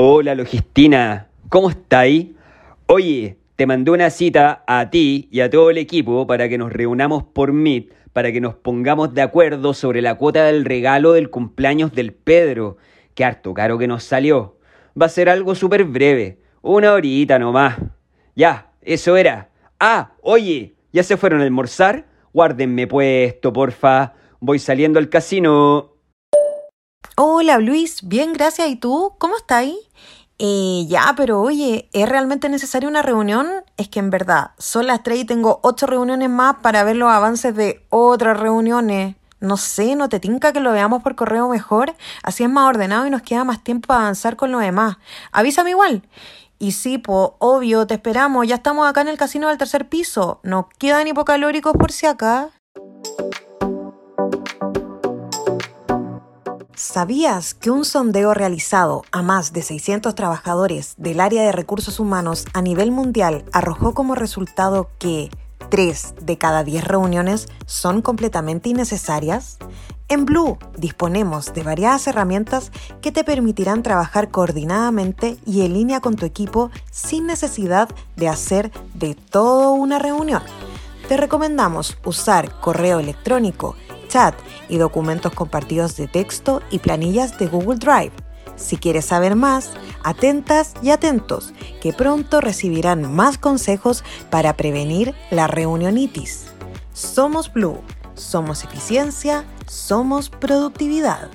Hola Logistina, ¿cómo estáis? Oye, te mandé una cita a ti y a todo el equipo para que nos reunamos por Meet, para que nos pongamos de acuerdo sobre la cuota del regalo del cumpleaños del Pedro. Qué harto caro que nos salió. Va a ser algo súper breve, una horita nomás. Ya, eso era. Ah, oye, ¿ya se fueron a almorzar? Guárdenme puesto, porfa. Voy saliendo al casino. Hola Luis, bien, gracias. ¿Y tú? ¿Cómo estás? Eh, ya, pero oye, ¿es realmente necesaria una reunión? Es que en verdad, son las tres y tengo ocho reuniones más para ver los avances de otras reuniones. No sé, ¿no te tinca que lo veamos por correo mejor? Así es más ordenado y nos queda más tiempo para avanzar con lo demás. Avísame igual. Y sí, po, obvio, te esperamos. Ya estamos acá en el casino del tercer piso. No quedan hipocalóricos por si acá. ¿Sabías que un sondeo realizado a más de 600 trabajadores del área de recursos humanos a nivel mundial arrojó como resultado que 3 de cada 10 reuniones son completamente innecesarias? En Blue disponemos de variadas herramientas que te permitirán trabajar coordinadamente y en línea con tu equipo sin necesidad de hacer de todo una reunión. Te recomendamos usar correo electrónico, chat y documentos compartidos de texto y planillas de Google Drive. Si quieres saber más, atentas y atentos, que pronto recibirán más consejos para prevenir la reunionitis. Somos Blue, somos eficiencia, somos productividad.